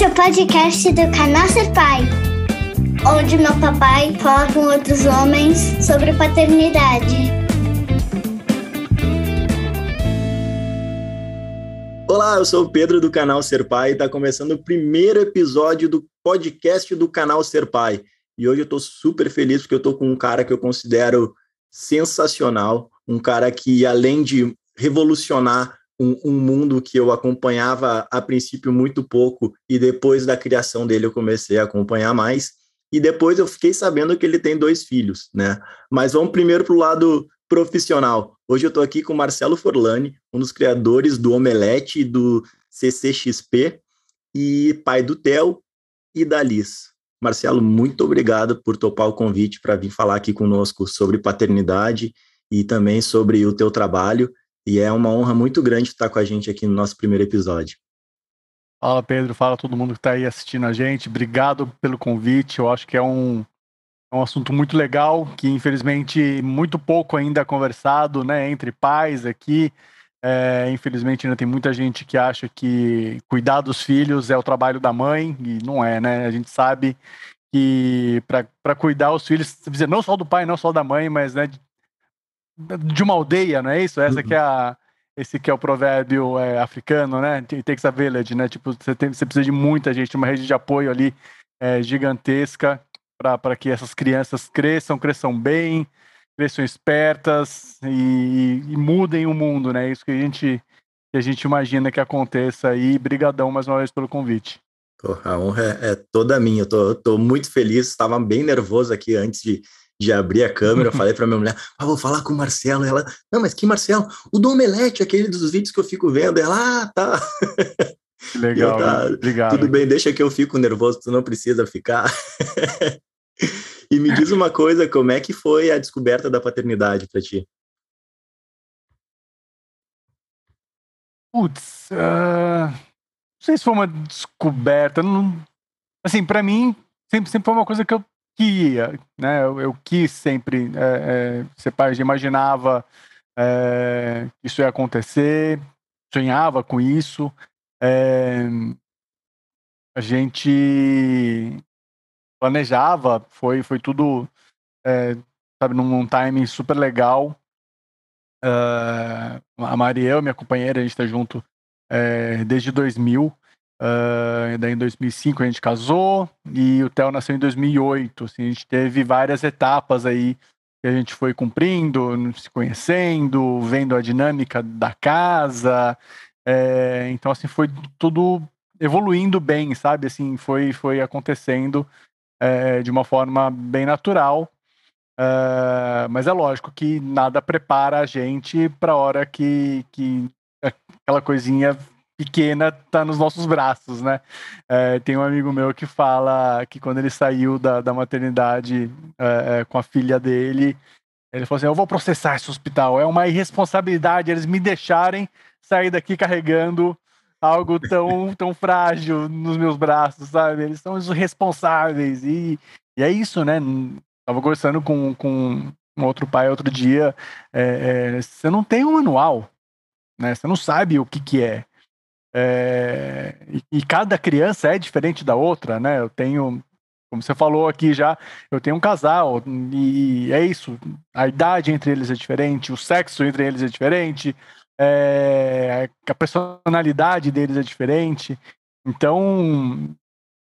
Esse é o podcast do canal Ser Pai, onde meu papai fala com outros homens sobre paternidade. Olá, eu sou o Pedro do canal Ser Pai e está começando o primeiro episódio do podcast do canal Ser Pai. E hoje eu estou super feliz porque eu estou com um cara que eu considero sensacional, um cara que além de revolucionar um, um, mundo que eu acompanhava a princípio muito pouco e depois da criação dele eu comecei a acompanhar mais. E depois eu fiquei sabendo que ele tem dois filhos, né? Mas vamos primeiro para o lado profissional. Hoje eu estou aqui com Marcelo Forlani, um dos criadores do Omelete e do CCXP, e pai do Theo e da Liz. Marcelo, muito obrigado por topar o convite para vir falar aqui conosco sobre paternidade e também sobre o teu trabalho. E é uma honra muito grande estar com a gente aqui no nosso primeiro episódio. Fala, Pedro. Fala todo mundo que está aí assistindo a gente. Obrigado pelo convite. Eu acho que é um, é um assunto muito legal, que infelizmente muito pouco ainda é conversado né, entre pais aqui. É, infelizmente ainda tem muita gente que acha que cuidar dos filhos é o trabalho da mãe, e não é, né? A gente sabe que para cuidar os filhos, não só do pai, não só da mãe, mas né, de uma aldeia, não é isso? Essa uhum. que é a esse que é o provérbio é, africano, né? It takes a village, né? Tipo, você, tem, você precisa de muita gente, uma rede de apoio ali é, gigantesca para que essas crianças cresçam, cresçam bem, cresçam espertas e, e, mudem o mundo, né? Isso que a gente que a gente imagina que aconteça aí. Brigadão mais uma vez pelo convite. a honra é, é toda minha. Eu tô, tô muito feliz. Estava bem nervoso aqui antes de, de abrir a câmera, falei para minha mulher, ah, vou falar com o Marcelo. Ela, não, mas que Marcelo? O do Omelete, aquele dos vídeos que eu fico vendo. Ela, ah, tá. Legal, tá, obrigado. Tudo bem, deixa que eu fico nervoso, tu não precisa ficar. e me diz uma coisa, como é que foi a descoberta da paternidade para ti? Putz, uh, não sei se foi uma descoberta. Não, assim, para mim, sempre, sempre foi uma coisa que eu queria, né? Eu, eu quis sempre é, é, ser pai, imaginava é, isso ia acontecer, sonhava com isso. É, a gente planejava, foi, foi tudo, é, sabe, num, num timing super legal. Uh, a Mariel, minha companheira, a gente está junto é, desde 2000. Uh, daí em 2005 a gente casou e o Theo nasceu em 2008. Assim, a gente teve várias etapas aí que a gente foi cumprindo, se conhecendo, vendo a dinâmica da casa. É, então, assim, foi tudo evoluindo bem, sabe? Assim, foi, foi acontecendo é, de uma forma bem natural. Uh, mas é lógico que nada prepara a gente para a hora que, que aquela coisinha pequena tá nos nossos braços, né? É, tem um amigo meu que fala que quando ele saiu da, da maternidade é, é, com a filha dele, ele falou assim: Eu vou processar esse hospital, é uma irresponsabilidade eles me deixarem sair daqui carregando algo tão, tão frágil nos meus braços, sabe? Eles são os responsáveis. E, e é isso, né? Tava conversando com, com um outro pai outro dia. É, é, você não tem um manual, né? Você não sabe o que, que é. É, e, cada criança é diferente da outra, né? Eu tenho, como você falou aqui já, eu tenho um casal e, e é isso. A idade entre eles é diferente, o sexo entre eles é diferente, é, a personalidade deles é diferente. Então,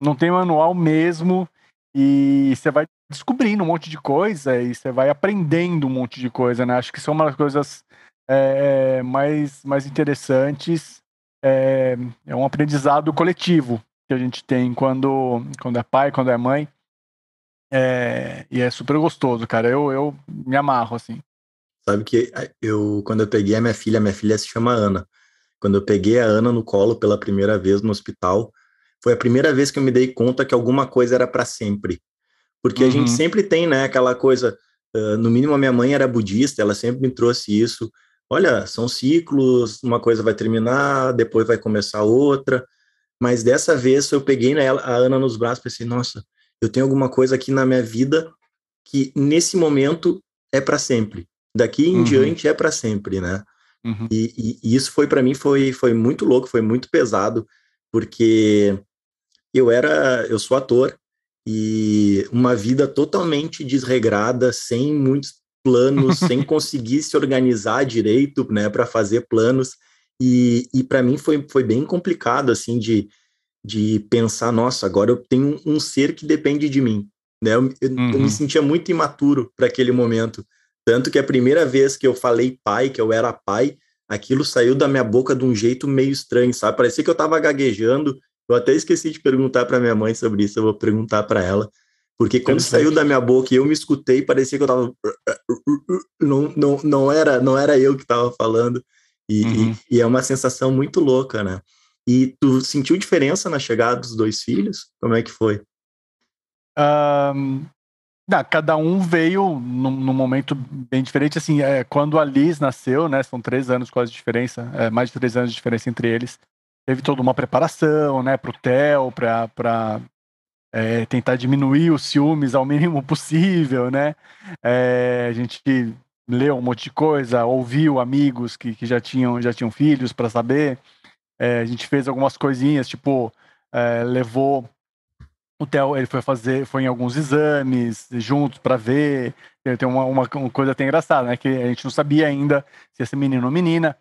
não tem manual mesmo e você vai descobrindo um monte de coisa e você vai aprendendo um monte de coisa, né? Acho que são uma das coisas é, mais, mais interessantes é, é um aprendizado coletivo que a gente tem quando, quando é pai, quando é mãe. É, e é super gostoso, cara. Eu, eu me amarro, assim. Sabe que eu, quando eu peguei a minha filha, a minha filha se chama Ana. Quando eu peguei a Ana no colo pela primeira vez no hospital, foi a primeira vez que eu me dei conta que alguma coisa era para sempre. Porque uhum. a gente uhum. sempre tem, né, aquela coisa. Uh, no mínimo, a minha mãe era budista, ela sempre me trouxe isso olha, são ciclos, uma coisa vai terminar, depois vai começar outra. Mas dessa vez eu peguei a Ana nos braços e pensei, nossa, eu tenho alguma coisa aqui na minha vida que nesse momento é para sempre. Daqui em uhum. diante é para sempre, né? Uhum. E, e, e, isso foi para mim foi, foi muito louco, foi muito pesado, porque eu era, eu sou ator e uma vida totalmente desregrada, sem muitos planos, sem conseguir se organizar direito, né, para fazer planos. E, e para mim foi, foi bem complicado, assim, de, de pensar, nossa, agora eu tenho um ser que depende de mim, né? Eu, eu, uhum. eu me uhum. sentia muito imaturo para aquele momento. Tanto que a primeira vez que eu falei pai, que eu era pai, aquilo saiu da minha boca de um jeito meio estranho, sabe? Parecia que eu estava gaguejando. Eu até esqueci de perguntar para minha mãe sobre isso, eu vou perguntar para ela. Porque quando saiu da minha boca e eu me escutei, parecia que eu tava. Não, não, não, era, não era eu que estava falando. E, uhum. e, e, é uma sensação muito louca, né? E tu sentiu diferença na chegada dos dois filhos? Como é que foi? Um, não, cada um veio num, num, momento bem diferente. Assim, é, quando a Liz nasceu, né? São três anos quase de diferença, é, mais de três anos de diferença entre eles. Teve toda uma preparação, né? Pro Theo, para é, tentar diminuir os ciúmes ao mínimo possível, né? É, a gente leu um monte de coisa, ouviu amigos que, que já tinham já tinham filhos para saber. É, a gente fez algumas coisinhas, tipo é, levou o Theo, ele foi fazer, foi em alguns exames juntos para ver. Tem uma, uma, uma, coisa até engraçada, né? Que a gente não sabia ainda se ia ser menino ou menina.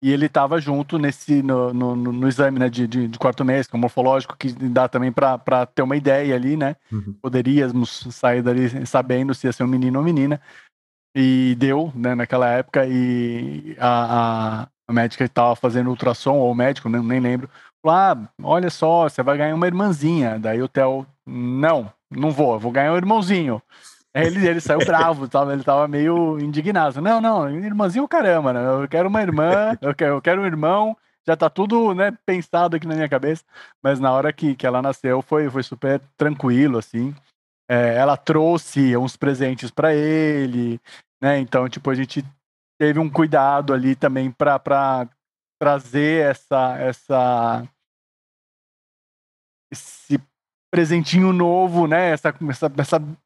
E ele estava junto nesse no, no, no exame né, de, de, de, quarto mês, que é morfológico, que dá também para ter uma ideia ali, né? Uhum. Poderíamos sair dali sabendo se ia ser um menino ou menina. E deu, né, naquela época, e a, a, médica estava fazendo ultrassom, ou o médico, nem, nem lembro, ah, olha só, você vai ganhar uma irmãzinha. Daí o Theo, não, não vou, eu vou ganhar um irmãozinho. Ele, ele saiu bravo, tava, ele tava meio indignado. Não, não, irmãzinho caramba, né? Eu quero uma irmã, eu quero, eu quero um irmão, já tá tudo né, pensado aqui na minha cabeça. Mas na hora que, que ela nasceu foi, foi super tranquilo, assim. É, ela trouxe uns presentes para ele, né? Então, tipo, a gente teve um cuidado ali também para trazer essa, essa esse presentinho novo, né? Essa, essa, essa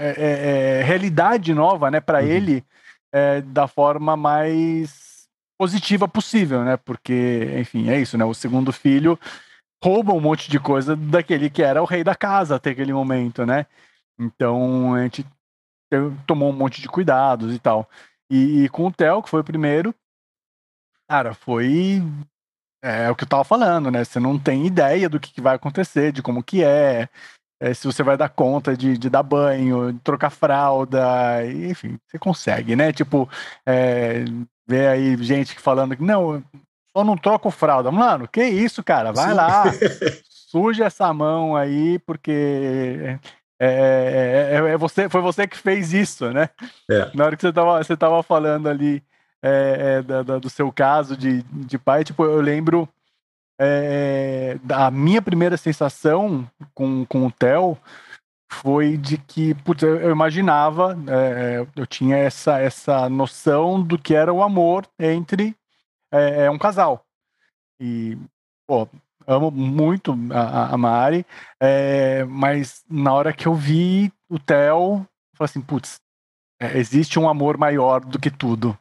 é, é, é realidade nova, né? Para uhum. ele é, da forma mais positiva possível, né? Porque, enfim, é isso, né? O segundo filho rouba um monte de coisa daquele que era o rei da casa até aquele momento, né? Então a gente tomou um monte de cuidados e tal. E, e com o Theo, que foi o primeiro, Cara, foi. É, é o que eu tava falando, né? Você não tem ideia do que, que vai acontecer, de como que é, é, se você vai dar conta de, de dar banho, de trocar fralda, enfim, você consegue, né? Tipo, é, ver aí gente falando que não, só não troco fralda. Mano, que isso, cara? Vai Sim. lá, suja essa mão aí, porque é, é, é, é, você, foi você que fez isso, né? É. Na hora que você tava, você tava falando ali é, é, da, da, do seu caso de, de pai, tipo, eu lembro é, da minha primeira sensação com, com o Theo foi de que, putz, eu, eu imaginava, é, eu tinha essa, essa noção do que era o amor entre é, é, um casal. E, pô, amo muito a, a Mari, é, mas na hora que eu vi o Theo, falei assim, putz, é, existe um amor maior do que tudo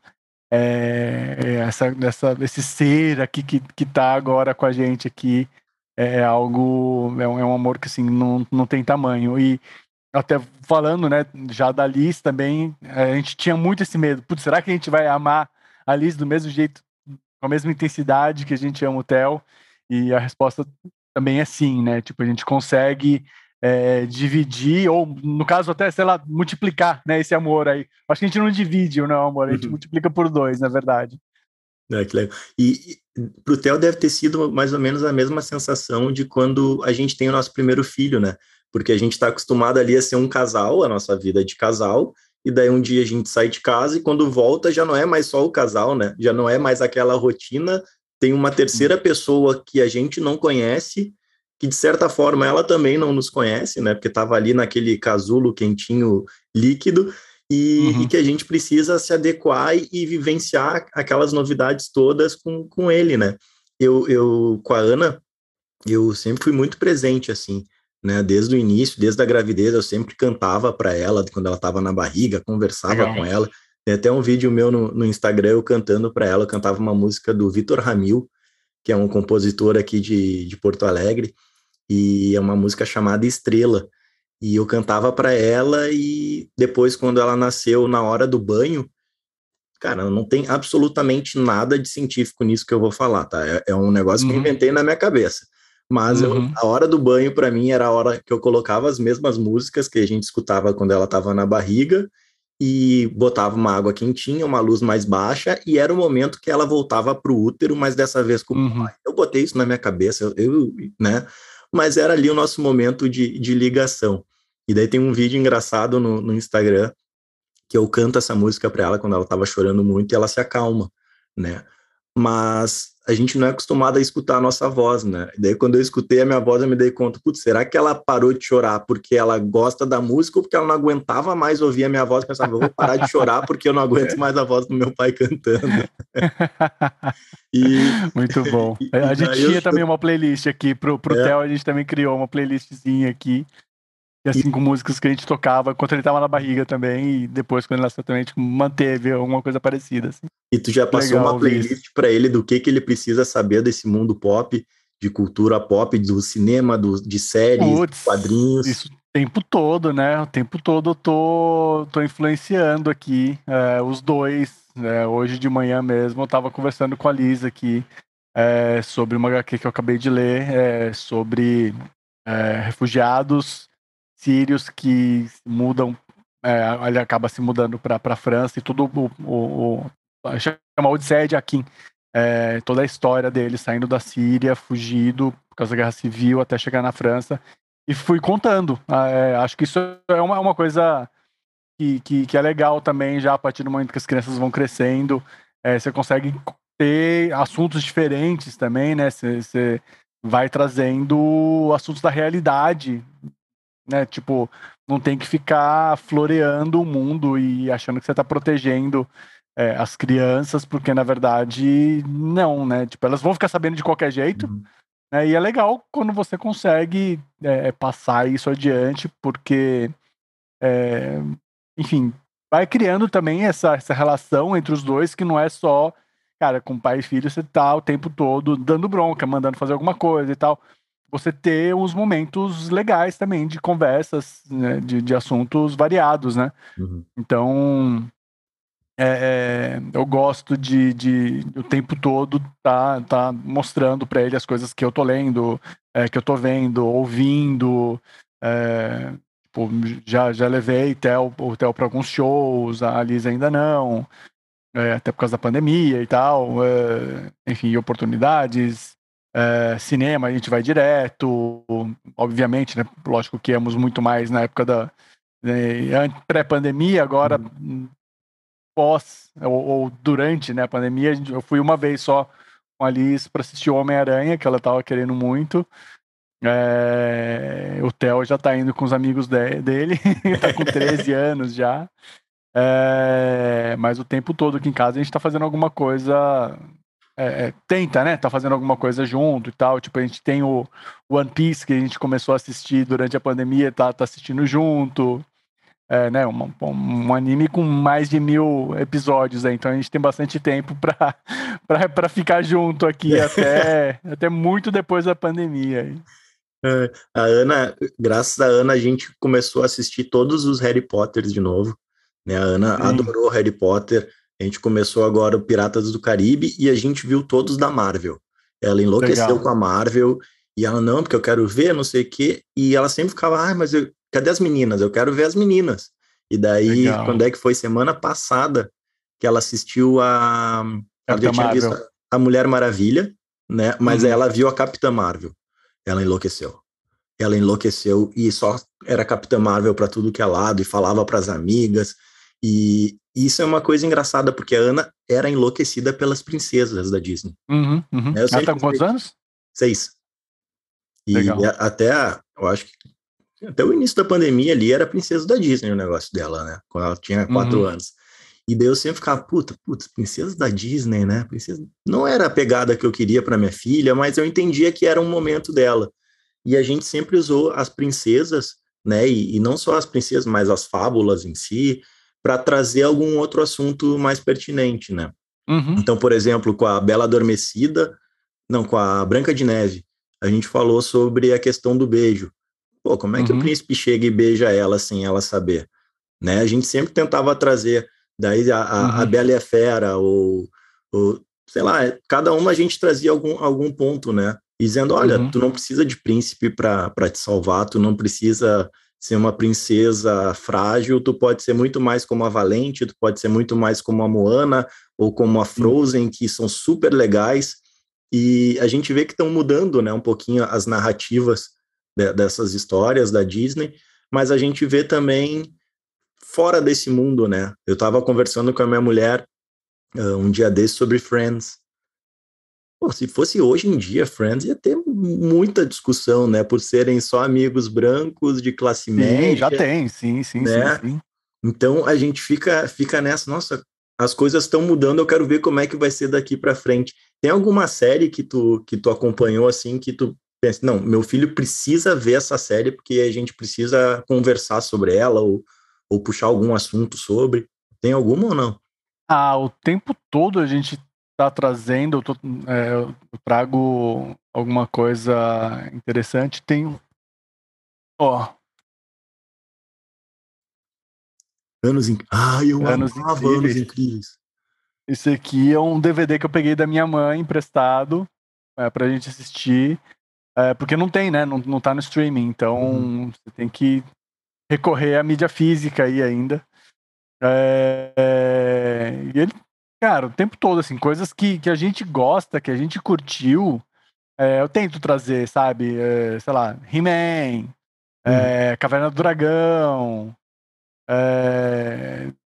é, é, essa, esse ser aqui que, que tá agora com a gente aqui é, é algo, é um, é um amor que assim, não, não tem tamanho. E até falando, né, já da Liz também, a gente tinha muito esse medo. Putz, será que a gente vai amar a Liz do mesmo jeito, com a mesma intensidade que a gente ama o Theo? E a resposta também é sim, né? Tipo, a gente consegue é, dividir, ou no caso até, sei lá, multiplicar né, esse amor aí. Acho que a gente não divide o amor, a gente uhum. multiplica por dois, na verdade. É, que legal. E, e para o Theo deve ter sido mais ou menos a mesma sensação de quando a gente tem o nosso primeiro filho, né? Porque a gente está acostumado ali a ser um casal, a nossa vida é de casal, e daí um dia a gente sai de casa e quando volta já não é mais só o casal, né? Já não é mais aquela rotina, tem uma terceira uhum. pessoa que a gente não conhece que de certa forma ela também não nos conhece, né? Porque estava ali naquele casulo quentinho líquido e, uhum. e, que a gente precisa se adequar e, e, vivenciar aquelas novidades todas com, com ele, né? Eu, eu, com a Ana, eu sempre fui muito presente, assim, né? Desde o início, desde a gravidez, eu sempre cantava para ela, quando ela estava na barriga, conversava Legal. com ela. Tem até um vídeo meu no, no Instagram, eu cantando para ela, eu cantava uma música do Vitor Ramil, que é um compositor aqui de, de Porto Alegre, e é uma música chamada Estrela. E eu cantava para ela e depois quando ela nasceu na hora do banho, cara, não tem absolutamente nada de científico nisso que eu vou falar, tá? É, é um negócio uhum. que eu uhum. inventei na minha cabeça. Mas uhum. eu, a hora do banho, para mim, era a hora que eu colocava as mesmas músicas que a gente escutava quando ela estava na barriga e botava uma água quentinha, uma luz mais baixa, e era o momento que ela voltava para o útero, mas dessa vez com uhum. Eu botei isso na minha cabeça, eu, eu, né? Mas era ali o nosso momento de, de ligação. E daí tem um vídeo engraçado no, no Instagram que eu canto essa música para ela quando ela estava chorando muito e ela se acalma, né? Mas a gente não é acostumado a escutar a nossa voz, né? E daí quando eu escutei a minha voz, eu me dei conta, putz, será que ela parou de chorar porque ela gosta da música ou porque ela não aguentava mais ouvir a minha voz? Pensava, eu vou parar de chorar porque eu não aguento mais a voz do meu pai cantando. e, Muito bom. A gente tinha eu... também uma playlist aqui pro, pro é. Theo, a gente também criou uma playlistzinha aqui e assim, com músicas que a gente tocava quando ele tava na barriga também, e depois, quando ele nasceu também, a gente manteve alguma coisa parecida. Assim. E tu já passou Legal, uma playlist para ele do que, que ele precisa saber desse mundo pop, de cultura pop, do cinema, do, de séries, Puts, quadrinhos. Isso o tempo todo, né? O tempo todo eu tô, tô influenciando aqui é, os dois. É, hoje de manhã mesmo eu tava conversando com a Lisa aqui é, sobre uma HQ que eu acabei de ler, sobre refugiados sírios que mudam, é, ele acaba se mudando para a França e tudo o, o, o chama Odisseia de Akin. É, toda a história dele saindo da Síria, fugido por causa da guerra civil até chegar na França. E fui contando. É, acho que isso é uma, uma coisa que, que, que, é legal também, já a partir do momento que as crianças vão crescendo. É, você consegue ter assuntos diferentes também, né? Você, você vai trazendo assuntos da realidade né? Tipo, não tem que ficar floreando o mundo e achando que você está protegendo é, as crianças, porque na verdade não, né? Tipo, elas vão ficar sabendo de qualquer jeito. Uhum. Né? E é legal quando você consegue é, passar isso adiante, porque, é, enfim, vai criando também essa, essa relação entre os dois que não é só, cara, com pai e filho você tá o tempo todo dando bronca, mandando fazer alguma coisa e tal você ter uns momentos legais também de conversas, né, de, de assuntos variados, né? Uhum. Então, é, é, eu gosto de, de, o tempo todo tá, tá mostrando para ele as coisas que eu tô lendo, é, que eu tô vendo, ouvindo. É, tipo, já, já levei Theo, o Theo para alguns shows, a Liz ainda não, é, até por causa da pandemia e tal. É, enfim, oportunidades. É, cinema a gente vai direto, obviamente, né? Lógico que íamos muito mais na época da né, pré-pandemia, agora uhum. pós ou, ou, durante né, a pandemia, eu fui uma vez só com a Liz para assistir Homem-Aranha, que ela estava querendo muito. É, o Theo já está indo com os amigos de, dele, está com 13 anos já. É, mas o tempo todo aqui em casa a gente está fazendo alguma coisa é, é, tenta, né? Tá fazendo alguma coisa junto e tal. Tipo, a gente tem o One Piece que a gente começou a assistir durante a pandemia, tá, tá assistindo junto. É, né, um, um, anime com mais de mil episódios, aí, então a gente tem bastante tempo para ficar junto aqui até, até muito depois da pandemia. É, a Ana, graças a Ana, a gente começou a assistir todos os Harry Potters de novo. Né? A Ana Sim. adorou Harry Potter. A gente começou agora o Piratas do Caribe e a gente viu todos da Marvel. Ela enlouqueceu Legal. com a Marvel e ela, não, porque eu quero ver, não sei o quê. E ela sempre ficava, ah, mas eu, cadê as meninas? Eu quero ver as meninas. E daí, Legal. quando é que foi? Semana passada que ela assistiu a. Tinha visto a Mulher Maravilha, né? Mas uhum. ela viu a Capitã Marvel. Ela enlouqueceu. Ela enlouqueceu e só era Capitã Marvel para tudo que é lado e falava para as amigas. E, isso é uma coisa engraçada, porque a Ana era enlouquecida pelas princesas da Disney. Uhum, uhum. Ela tá com quantos anos? Seis. E Legal. até, eu acho que até o início da pandemia ali era princesa da Disney o negócio dela, né? Quando ela tinha quatro uhum. anos. E daí eu sempre ficava, puta, putz, princesa da Disney, né? Princesa... Não era a pegada que eu queria para minha filha, mas eu entendia que era um momento dela. E a gente sempre usou as princesas, né? E, e não só as princesas, mas as fábulas em si, para trazer algum outro assunto mais pertinente, né? Uhum. Então, por exemplo, com a Bela Adormecida, não, com a Branca de Neve, a gente falou sobre a questão do beijo. Pô, como é que uhum. o príncipe chega e beija ela sem ela saber? Né? A gente sempre tentava trazer daí a, a, uhum. a Bela e a Fera, ou, ou, sei lá, cada uma a gente trazia algum, algum ponto, né? Dizendo, olha, uhum. tu não precisa de príncipe para te salvar, tu não precisa ser uma princesa frágil, tu pode ser muito mais como a Valente, tu pode ser muito mais como a Moana ou como a Frozen, que são super legais. E a gente vê que estão mudando, né, um pouquinho as narrativas de, dessas histórias da Disney, mas a gente vê também fora desse mundo, né? Eu estava conversando com a minha mulher uh, um dia desse sobre Friends. Pô, se fosse hoje em dia, Friends ia ter muita discussão, né? Por serem só amigos brancos de classe sim, média. já tem, sim, sim, né? sim, sim. Então a gente fica, fica nessa, nossa, as coisas estão mudando, eu quero ver como é que vai ser daqui para frente. Tem alguma série que tu, que tu acompanhou assim, que tu pensa, não, meu filho precisa ver essa série porque a gente precisa conversar sobre ela ou, ou puxar algum assunto sobre? Tem alguma ou não? Ah, o tempo todo a gente tá trazendo, eu, tô, é, eu trago alguma coisa interessante. Tem. Ó. Anos incríveis. Ah, eu anos amava incríveis. Anos Incríveis. Esse aqui é um DVD que eu peguei da minha mãe emprestado é, pra gente assistir. É, porque não tem, né? Não, não tá no streaming. Então uhum. você tem que recorrer à mídia física aí ainda. É, é, e ele, cara, o tempo todo, assim, coisas que, que a gente gosta, que a gente curtiu, é, eu tento trazer, sabe? É, sei lá, He-Man, hum. Caverna do Dragão,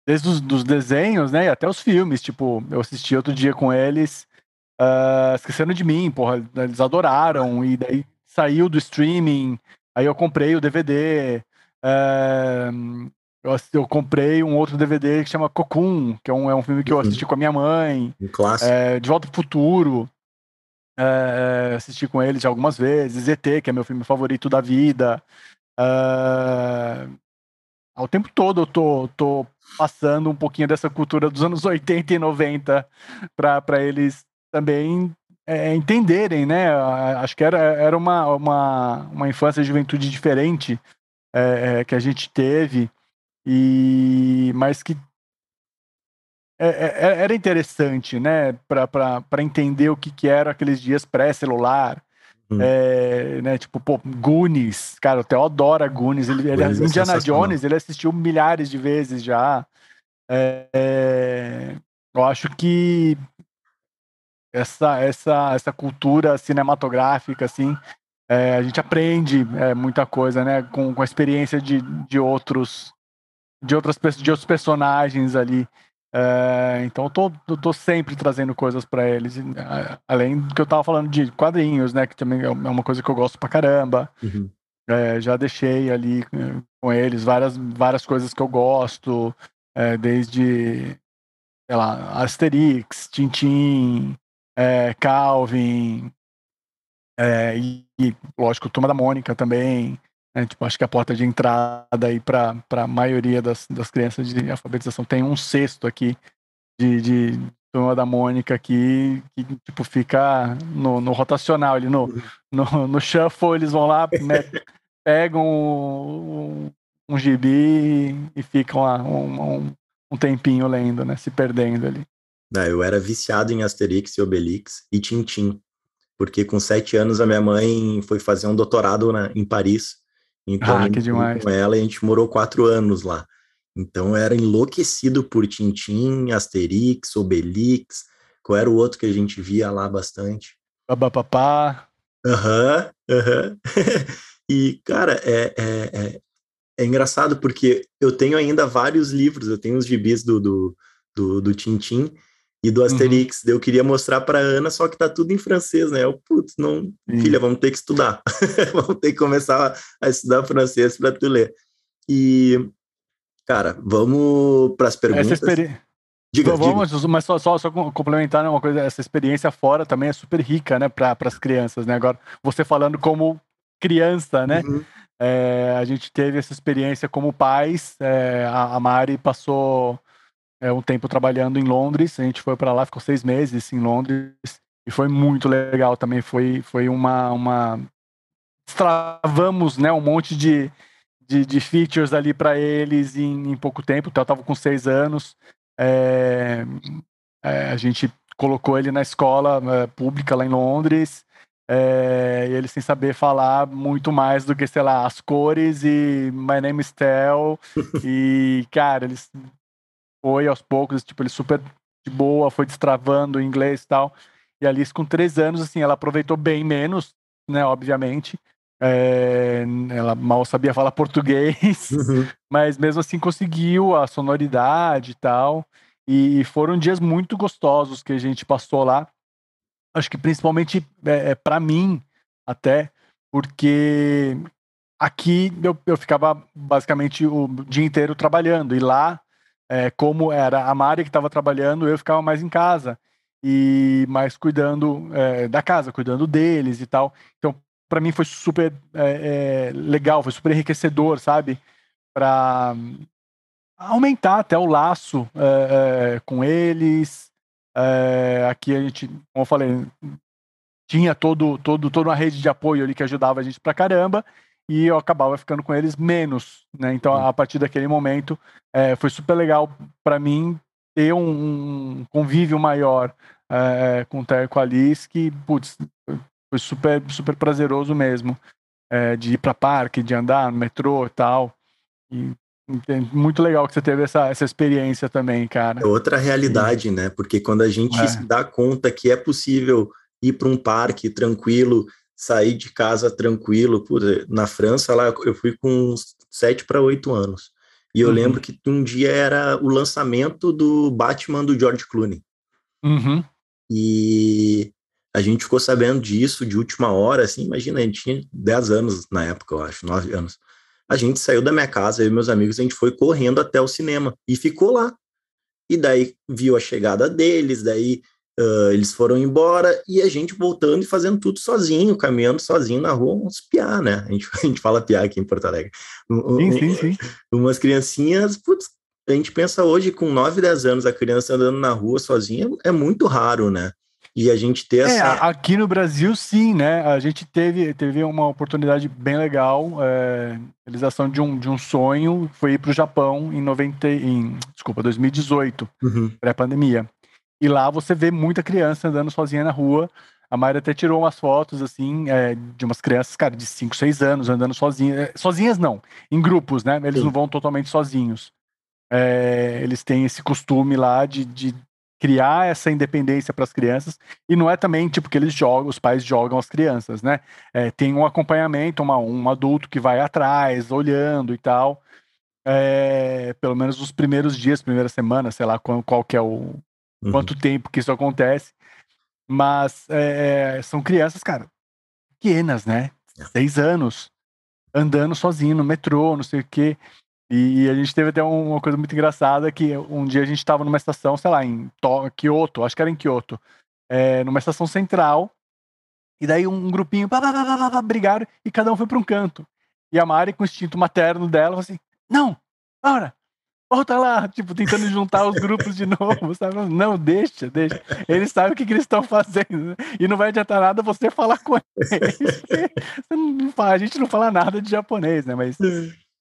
desde os dos desenhos, né? E até os filmes. Tipo, eu assisti outro dia com eles, uh, esquecendo de mim, porra, eles adoraram, e daí saiu do streaming, aí eu comprei o DVD. É, eu, eu, comprei um outro DVD que chama Cocoon, que é um, é um filme que eu uhum. assisti com a minha mãe. Um clássico. É, de Volta pro Futuro. É, assisti com eles algumas vezes. ET, que é meu filme favorito da vida. É, ao tempo todo eu tô, tô passando um pouquinho dessa cultura dos anos 80 e 90 para eles também é, entenderem, né? Acho que era, era uma, uma, uma infância e juventude diferente é, é, que a gente teve, e mas que é, é, é era interessante, né, para entender o que, que eram aqueles dias pré-celular, hum. é, né, tipo, pô, Goonies, cara, o Theo adora Goonies, ele, ele Indiana Jones, ele assistiu milhares de vezes já, eu acho que essa, essa, essa cultura cinematográfica, assim, é, a gente aprende é, muita coisa, né? Com, com a experiência de, de outros de outras de outros personagens ali. É, então eu tô, eu tô sempre trazendo coisas para eles, além do que eu tava falando de quadrinhos, né? Que também é uma coisa que eu gosto pra caramba. Uhum. É, já deixei ali é, com eles várias, várias coisas que eu gosto, é, desde sei lá, Asterix, Tintin, é, Calvin, é, e, e, lógico, Turma da Mônica também. Né? Tipo, acho que a porta de entrada aí para a maioria das, das crianças de alfabetização tem um sexto aqui de, de Turma da Mônica aqui, que tipo, fica no, no rotacional, ali no, no, no shuffle, eles vão lá, né, pegam um, um gibi e ficam lá um, um, um tempinho lendo, né? Se perdendo ali. Ah, eu era viciado em Asterix e Obelix e Tintim porque com sete anos a minha mãe foi fazer um doutorado na, em Paris. Então, ah, que demais. com ela, a gente morou quatro anos lá. Então, era enlouquecido por Tintim, Asterix, Obelix. Qual era o outro que a gente via lá bastante? Babapapá. Aham, uhum, aham. Uhum. e, cara, é, é, é, é, engraçado porque eu tenho ainda vários livros, eu tenho os gibis do, do, do, do Tintim, e do uhum. Asterix. Uhum. Eu queria mostrar para Ana, só que tá tudo em francês, né? Eu, putz, não, Sim. filha, vamos ter que estudar. vamos ter que começar a estudar francês para tu ler. E, cara, vamos para as perguntas. Essa experiência. Diga, vamos, diga. mas só, só, só complementar né, uma coisa, essa experiência fora também é super rica, né, para as crianças, né? Agora, você falando como criança, né? Uhum. É, a gente teve essa experiência como pais. É, a, a Mari passou é, um tempo trabalhando em Londres. A gente foi para lá, ficou seis meses em Londres. e foi muito legal também. Foi, foi uma, uma. Travamos né, um monte de, de, de features ali para eles em, em, pouco tempo. Então, eu estava com seis anos. É, é, a gente colocou ele na escola é, pública lá em Londres. É, ele sem saber falar muito mais do que, sei lá, as cores e My Name is Tel. e, cara, eles foi aos poucos, tipo, ele super de boa, foi destravando o inglês e tal. E a Alice, com três anos, assim, ela aproveitou bem menos, né, obviamente. É, ela mal sabia falar português, uhum. mas mesmo assim conseguiu a sonoridade e tal. E foram dias muito gostosos que a gente passou lá. Acho que principalmente é, é para mim, até, porque aqui eu, eu ficava basicamente o dia inteiro trabalhando, e lá, é, como era a Mari que estava trabalhando, eu ficava mais em casa e mais cuidando é, da casa, cuidando deles e tal. Então, para mim foi super é, é, legal, foi super enriquecedor, sabe? Para aumentar até o laço é, é, com eles. aqui a gente, como eu falei, tinha todo, todo, toda uma rede de apoio ali que ajudava a gente pra caramba e eu acabava ficando com eles menos, né? Então, a partir daquele momento, foi super legal para mim ter um, um convívio maior é, com o Ter com a Alice, que, putz, foi super, super prazeroso mesmo. É, de ir para parque, de andar no metrô e tal. E muito legal que você teve essa, essa experiência também, cara. É outra realidade, né? Porque quando a gente é. se dá conta que é possível ir para um parque tranquilo, sair de casa tranquilo, puta, na França lá eu fui com sete para oito anos. E eu uhum. lembro que um dia era o lançamento do Batman do George Clooney. Uhum. E a gente ficou sabendo disso de última hora, assim, imagina, a gente tinha 10 anos na época, eu acho, 9 anos. A gente saiu da minha casa, eu e meus amigos, a gente foi correndo até o cinema e ficou lá. E daí viu a chegada deles, daí uh, eles foram embora e a gente voltando e fazendo tudo sozinho, caminhando sozinho na rua, uns piar, né? A gente, a gente fala piar aqui em Porto Alegre. Sim, sim, sim. Umas criancinhas, putz, a gente pensa hoje, com 9, 10 anos, a criança andando na rua sozinha é muito raro, né? E a gente ter é, essa. aqui no Brasil, sim, né? A gente teve, teve uma oportunidade bem legal, é, realização de um, de um sonho, foi ir para o Japão em 90, em, desculpa, 2018, uhum. pré-pandemia. E lá você vê muita criança andando sozinha na rua. A Mayra até tirou umas fotos, assim, é, de umas crianças, cara, de 5, 6 anos andando sozinhas. Sozinhas não, em grupos, né? Eles Sim. não vão totalmente sozinhos é, eles têm esse costume lá de, de criar essa independência para as crianças e não é também tipo que eles jogam, os pais jogam as crianças, né? É, tem um acompanhamento, uma, um adulto que vai atrás, olhando e tal. É, pelo menos nos primeiros dias, primeira semana, sei lá qual, qual que é o uhum. quanto tempo que isso acontece. Mas é, são crianças, cara, pequenas, né? É. Seis anos, andando sozinho no metrô, não sei o quê. E, a gente teve até uma coisa muito engraçada que um dia a gente estava numa estação, sei lá, em Kyoto, acho que era em Kyoto, é, numa estação central, e daí um grupinho blá, blá, blá, blá, brigaram e cada um foi para um canto. E a Mari, com o instinto materno dela, falou assim: Não, para, volta lá, tipo, tentando juntar os grupos de novo, sabe? Não, deixa, deixa. Eles sabem o que, que eles estão fazendo. Né? E não vai adiantar nada você falar com eles. a gente não fala nada de japonês, né? Mas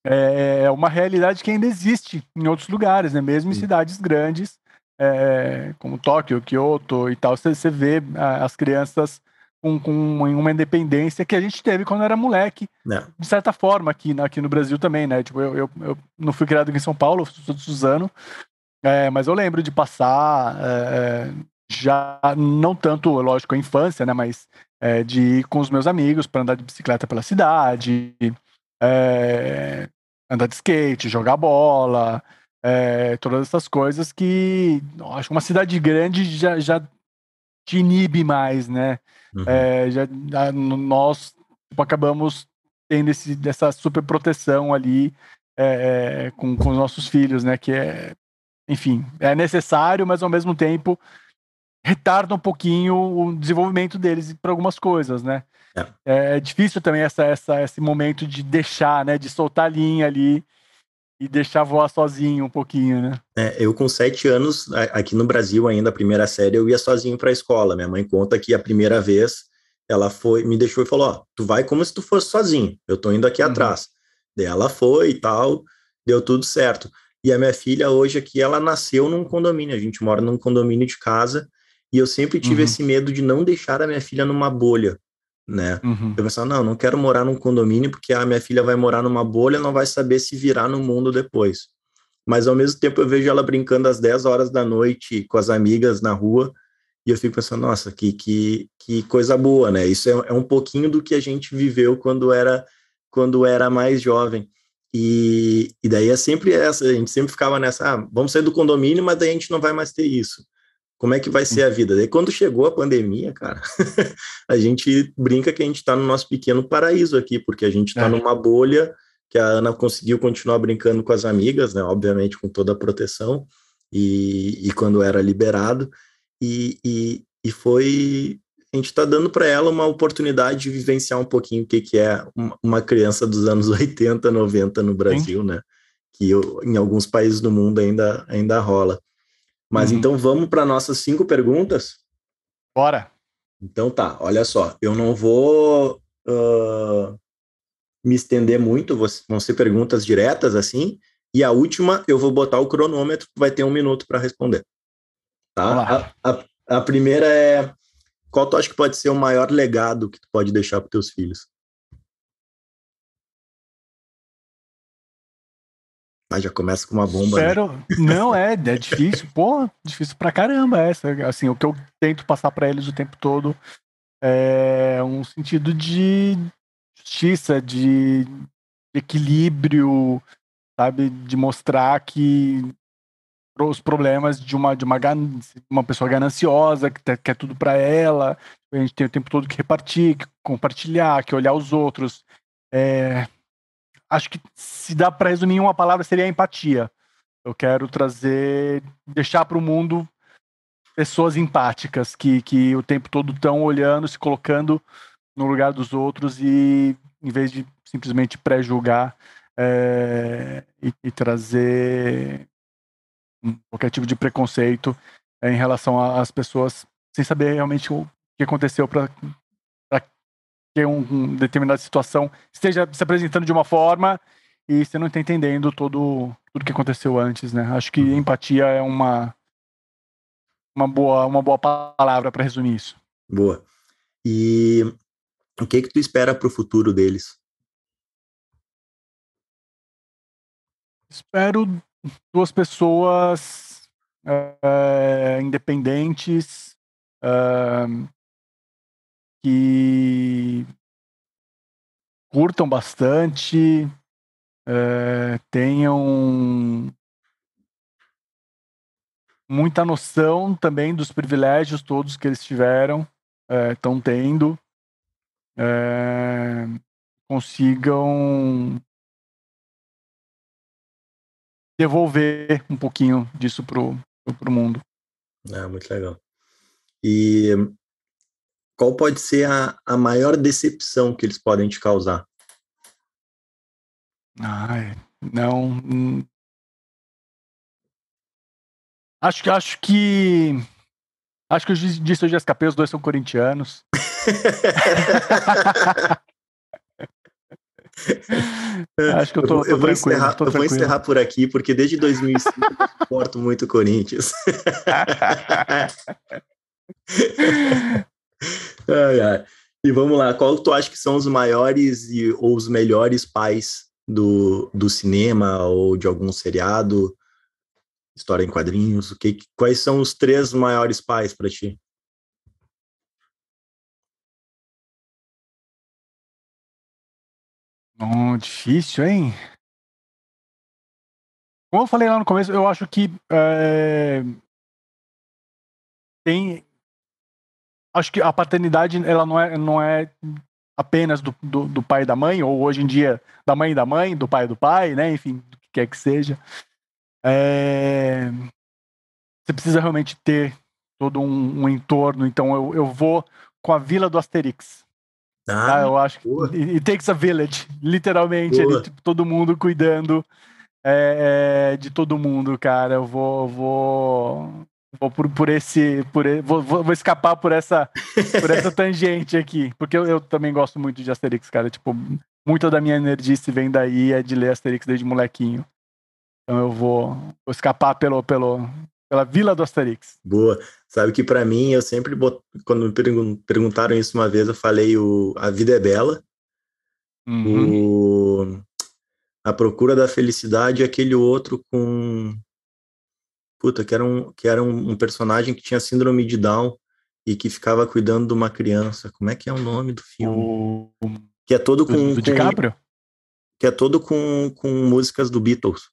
é, é uma realidade que ainda existe em outros lugares, né? Mesmo em cidades grandes, é, como Tóquio, Kyoto e tal, você, vê as crianças com, com, uma independência que a gente teve quando era moleque, não. É. de certa forma, aqui, aqui no Brasil também, né? Tipo, eu, eu, eu não fui criado aqui em São Paulo, sou de Suzano, é, mas eu lembro de passar, é, já não tanto, lógico, a infância, né? Mas é, de ir com os meus amigos para andar de bicicleta pela cidade, é, andar de skate, jogar bola, é, todas essas coisas que acho que uma cidade grande já, já te inibe mais, né? Uhum. É, já, nós tipo, acabamos tendo esse, essa super proteção ali é, com, com os nossos filhos, né? Que é, enfim, é necessário, mas ao mesmo tempo retarda um pouquinho o desenvolvimento deles para algumas coisas, né? É. é. difícil também essa, essa, esse momento de deixar, né? De soltar a linha ali e deixar voar sozinho um pouquinho, né? É, eu com sete anos, aqui no Brasil ainda, a primeira série, eu ia sozinho para a escola. Minha mãe conta que a primeira vez ela foi, me deixou e falou, ó, tu vai como se tu fosse sozinho, eu tô indo aqui uhum. atrás. Daí ela foi e tal, deu tudo certo. E a minha filha hoje aqui, ela nasceu num condomínio, a gente mora num condomínio de casa, e eu sempre tive uhum. esse medo de não deixar a minha filha numa bolha, né? Uhum. Eu pensava, não, não quero morar num condomínio porque a minha filha vai morar numa bolha, não vai saber se virar no mundo depois. Mas ao mesmo tempo eu vejo ela brincando às 10 horas da noite com as amigas na rua, e eu fico pensando, nossa, que, que, que coisa boa, né? Isso é, é um pouquinho do que a gente viveu quando era quando era mais jovem. E, e daí é sempre essa, a gente sempre ficava nessa, ah, vamos sair do condomínio, mas daí a gente não vai mais ter isso. Como é que vai ser a vida? Daí quando chegou a pandemia, cara, a gente brinca que a gente está no nosso pequeno paraíso aqui, porque a gente está é. numa bolha que a Ana conseguiu continuar brincando com as amigas, né? Obviamente com toda a proteção, e, e quando era liberado, e, e, e foi a gente está dando para ela uma oportunidade de vivenciar um pouquinho o que, que é uma criança dos anos 80, 90 no Brasil, Sim. né? Que eu, em alguns países do mundo ainda, ainda rola. Mas uhum. então vamos para nossas cinco perguntas? Bora! Então tá, olha só, eu não vou uh, me estender muito, vão ser perguntas diretas assim, e a última eu vou botar o cronômetro, vai ter um minuto para responder. Tá? A, a, a primeira é qual tu acha que pode ser o maior legado que tu pode deixar para teus filhos? Ah, já começa com uma bomba. Sério? Né? Não, é, é difícil. Pô, difícil pra caramba essa. Assim, o que eu tento passar para eles o tempo todo é um sentido de justiça, de equilíbrio, sabe? De mostrar que os problemas de uma de uma, uma pessoa gananciosa que quer tudo para ela. A gente tem o tempo todo que repartir, que compartilhar, que olhar os outros. É, acho que se dá para resumir em uma palavra seria empatia. Eu quero trazer, deixar para o mundo pessoas empáticas que, que o tempo todo estão olhando, se colocando no lugar dos outros e em vez de simplesmente pré-julgar é, e, e trazer qualquer tipo de preconceito é, em relação às pessoas, sem saber realmente o que aconteceu para que um, uma determinada situação esteja se apresentando de uma forma e você não está entendendo todo tudo que aconteceu antes, né? Acho que uhum. empatia é uma uma boa uma boa palavra para resumir isso. Boa. E o que que tu espera para o futuro deles? Espero duas pessoas é, independentes é, que curtam bastante, é, tenham muita noção também dos privilégios todos que eles tiveram, estão tendo, consigam devolver um pouquinho disso pro, pro mundo. É, muito legal. E qual pode ser a, a maior decepção que eles podem te causar? Ai, não. Hum. Acho que acho que acho que eu disse hoje SKP, os dois são corintianos. Acho que eu tô, eu, tô eu vou, encerrar, eu vou encerrar por aqui, porque desde 2005 eu suporto muito Corinthians. ai, ai. E vamos lá, qual tu acha que são os maiores e, ou os melhores pais do, do cinema ou de algum seriado, história em quadrinhos? O que, quais são os três maiores pais para ti? Oh, difícil, hein? Como eu falei lá no começo, eu acho que é, tem. Acho que a paternidade ela não é, não é apenas do, do, do, pai e da mãe, ou hoje em dia da mãe e da mãe, do pai e do pai, né? Enfim, do que quer que seja. É, você precisa realmente ter todo um, um entorno. Então eu, eu vou com a vila do Asterix. Ah, ah eu acho que. It takes a village, literalmente, ali, tipo, todo mundo cuidando é, é, de todo mundo, cara. Eu vou, vou, vou por, por esse, por vou, vou, escapar por essa, por essa tangente aqui, porque eu, eu, também gosto muito de Asterix, cara. Tipo, muita da minha energia se vem daí é de ler Asterix desde molequinho. Então eu vou, vou escapar pelo, pelo, pela Vila do Asterix. Boa. Sabe que para mim eu sempre bot... quando me perguntaram isso uma vez eu falei o A Vida é Bela. Uhum. O a Procura da Felicidade e aquele outro com. Puta, que era, um, que era um, um, personagem que tinha síndrome de Down e que ficava cuidando de uma criança. Como é que é o nome do filme? O... Que é todo com. Do, do DiCaprio? Que é todo com, com músicas do Beatles.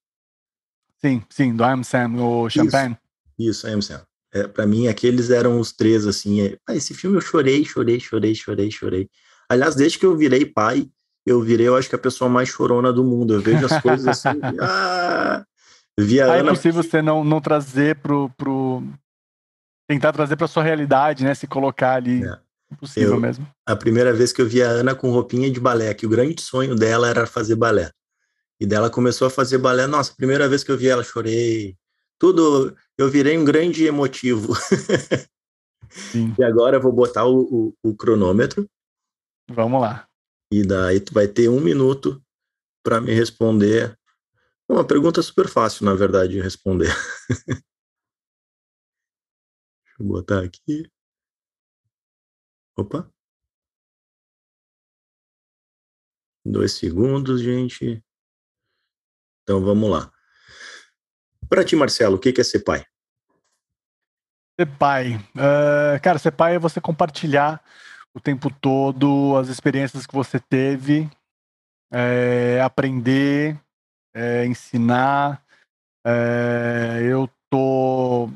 Sim, sim, do I'm Sam, o Champagne. Isso, I Am Sam. É, para mim, aqueles eram os três, assim. É... Ah, esse filme eu chorei, chorei, chorei, chorei, chorei. Aliás, desde que eu virei pai, eu virei, eu acho que a pessoa mais chorona do mundo. Eu vejo as coisas assim. ah, via ah, Ana... É possível você não, não trazer pro, pro. Tentar trazer para sua realidade, né? Se colocar ali. É. Impossível eu, mesmo. A primeira vez que eu vi a Ana com roupinha de balé, que o grande sonho dela era fazer balé. E dela começou a fazer balé. Nossa, a primeira vez que eu vi ela, chorei. Tudo, eu virei um grande emotivo. Sim. E agora eu vou botar o, o, o cronômetro. Vamos lá. E daí tu vai ter um minuto para me responder. Uma pergunta super fácil, na verdade, de responder. Deixa eu botar aqui. Opa. Dois segundos, gente. Então vamos lá. Para ti, Marcelo, o que é ser pai? Ser pai. Uh, cara, ser pai é você compartilhar o tempo todo, as experiências que você teve, é, aprender, é, ensinar. É, eu tô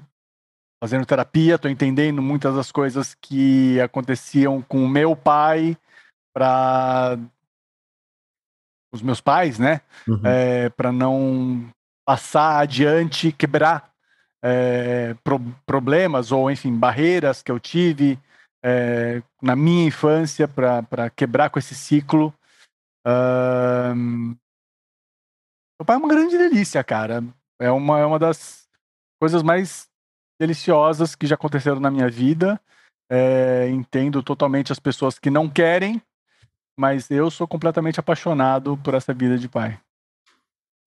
fazendo terapia, tô entendendo muitas das coisas que aconteciam com o meu pai para os meus pais, né? Uhum. É, para não passar adiante, quebrar é, pro problemas ou, enfim, barreiras que eu tive é, na minha infância para quebrar com esse ciclo. Um, meu pai é uma grande delícia, cara. É uma, é uma das coisas mais deliciosas que já aconteceram na minha vida. É, entendo totalmente as pessoas que não querem, mas eu sou completamente apaixonado por essa vida de pai.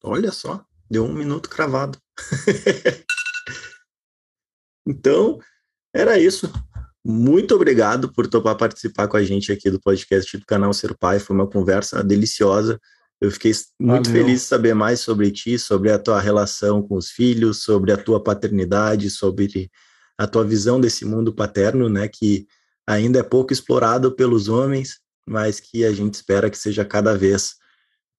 Olha só, deu um minuto cravado. então, era isso. Muito obrigado por topar participar com a gente aqui do podcast do canal Ser Pai. Foi uma conversa deliciosa. Eu fiquei muito Valeu. feliz de saber mais sobre ti, sobre a tua relação com os filhos, sobre a tua paternidade, sobre a tua visão desse mundo paterno, né, que ainda é pouco explorado pelos homens, mas que a gente espera que seja cada vez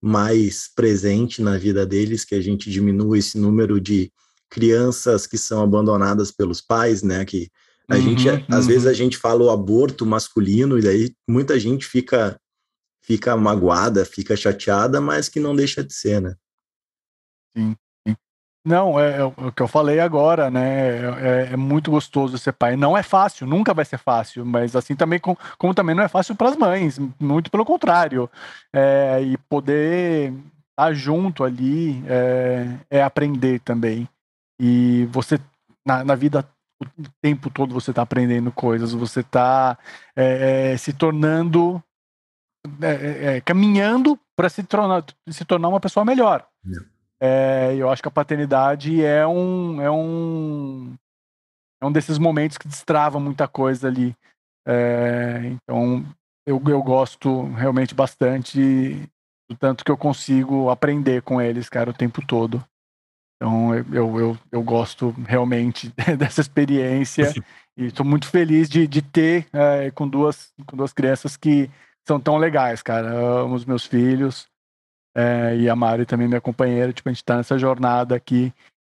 mais presente na vida deles, que a gente diminua esse número de crianças que são abandonadas pelos pais, né, que a uhum, gente, uhum. às vezes a gente fala o aborto masculino e daí muita gente fica fica magoada, fica chateada, mas que não deixa de ser, né? Sim. Não, é, é, o que eu falei agora, né? É, é, muito gostoso ser pai. Não é fácil, nunca vai ser fácil, mas assim também, como, como também não é fácil para as mães, muito pelo contrário. É, e poder estar junto ali é, é aprender também. E você, na, na vida o tempo todo você está aprendendo coisas, você está é, é, se tornando, é, é, é, caminhando para se tornar, se tornar uma pessoa melhor. É, eu acho que a paternidade é um, é um, é um desses momentos que destrava muita coisa ali. então, eu, eu gosto realmente bastante do tanto que eu consigo aprender com eles, cara, o tempo todo. Então eu, eu, eu gosto realmente dessa experiência e estou muito feliz de, de ter é, com, duas, com duas crianças que são tão legais, cara. Amo os meus filhos é, e a Mari também, minha companheira. Tipo, a gente está nessa jornada aqui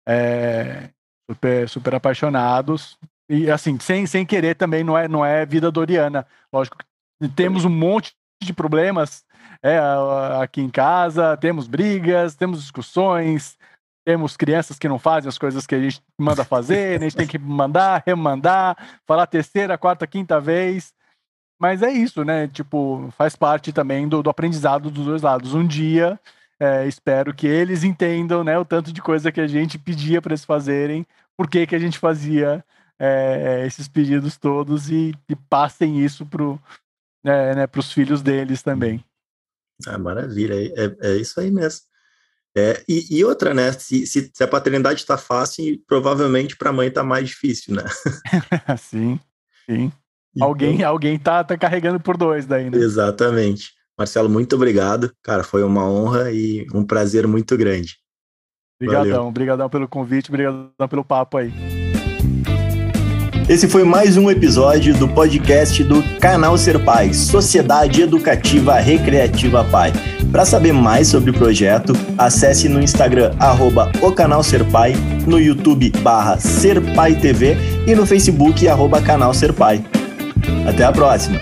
é, super, super apaixonados. E assim, sem, sem querer também, não é, não é vida doriana. Lógico que temos um monte de problemas é, aqui em casa, temos brigas, temos discussões, temos crianças que não fazem as coisas que a gente manda fazer, a gente tem que mandar, remandar, falar terceira, quarta, quinta vez. Mas é isso, né? Tipo, faz parte também do, do aprendizado dos dois lados. Um dia é, espero que eles entendam, né, o tanto de coisa que a gente pedia para eles fazerem, por que que a gente fazia é, esses pedidos todos e, e passem isso para é, né, os filhos deles também. Ah, maravilha, é, é, é isso aí mesmo. É, e, e, outra, né? Se, se, se a paternidade está fácil, provavelmente para a mãe está mais difícil, né? sim, sim. Então, alguém alguém tá, tá carregando por dois daí, né? Exatamente. Marcelo, muito obrigado. Cara, foi uma honra e um prazer muito grande. Obrigadão, obrigadão pelo convite, obrigadão pelo papo aí. Esse foi mais um episódio do podcast do Canal Ser Pai, Sociedade Educativa Recreativa Pai. Para saber mais sobre o projeto, acesse no Instagram arroba o Canal Ser Pai, no YouTube barra Ser Pai TV e no Facebook arroba Canal Ser Pai. Até a próxima!